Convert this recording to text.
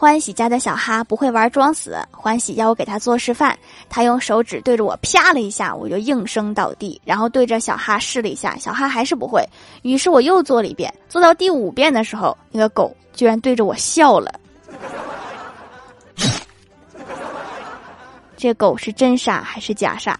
欢喜家的小哈不会玩装死欢喜要我给他做示范。他用手指对着我啪了一下我就应声倒地然后对着小哈试了一下小哈还是不会。于是我又做了一遍做到第五遍的时候那个狗居然对着我笑了。这狗是真傻还是假傻？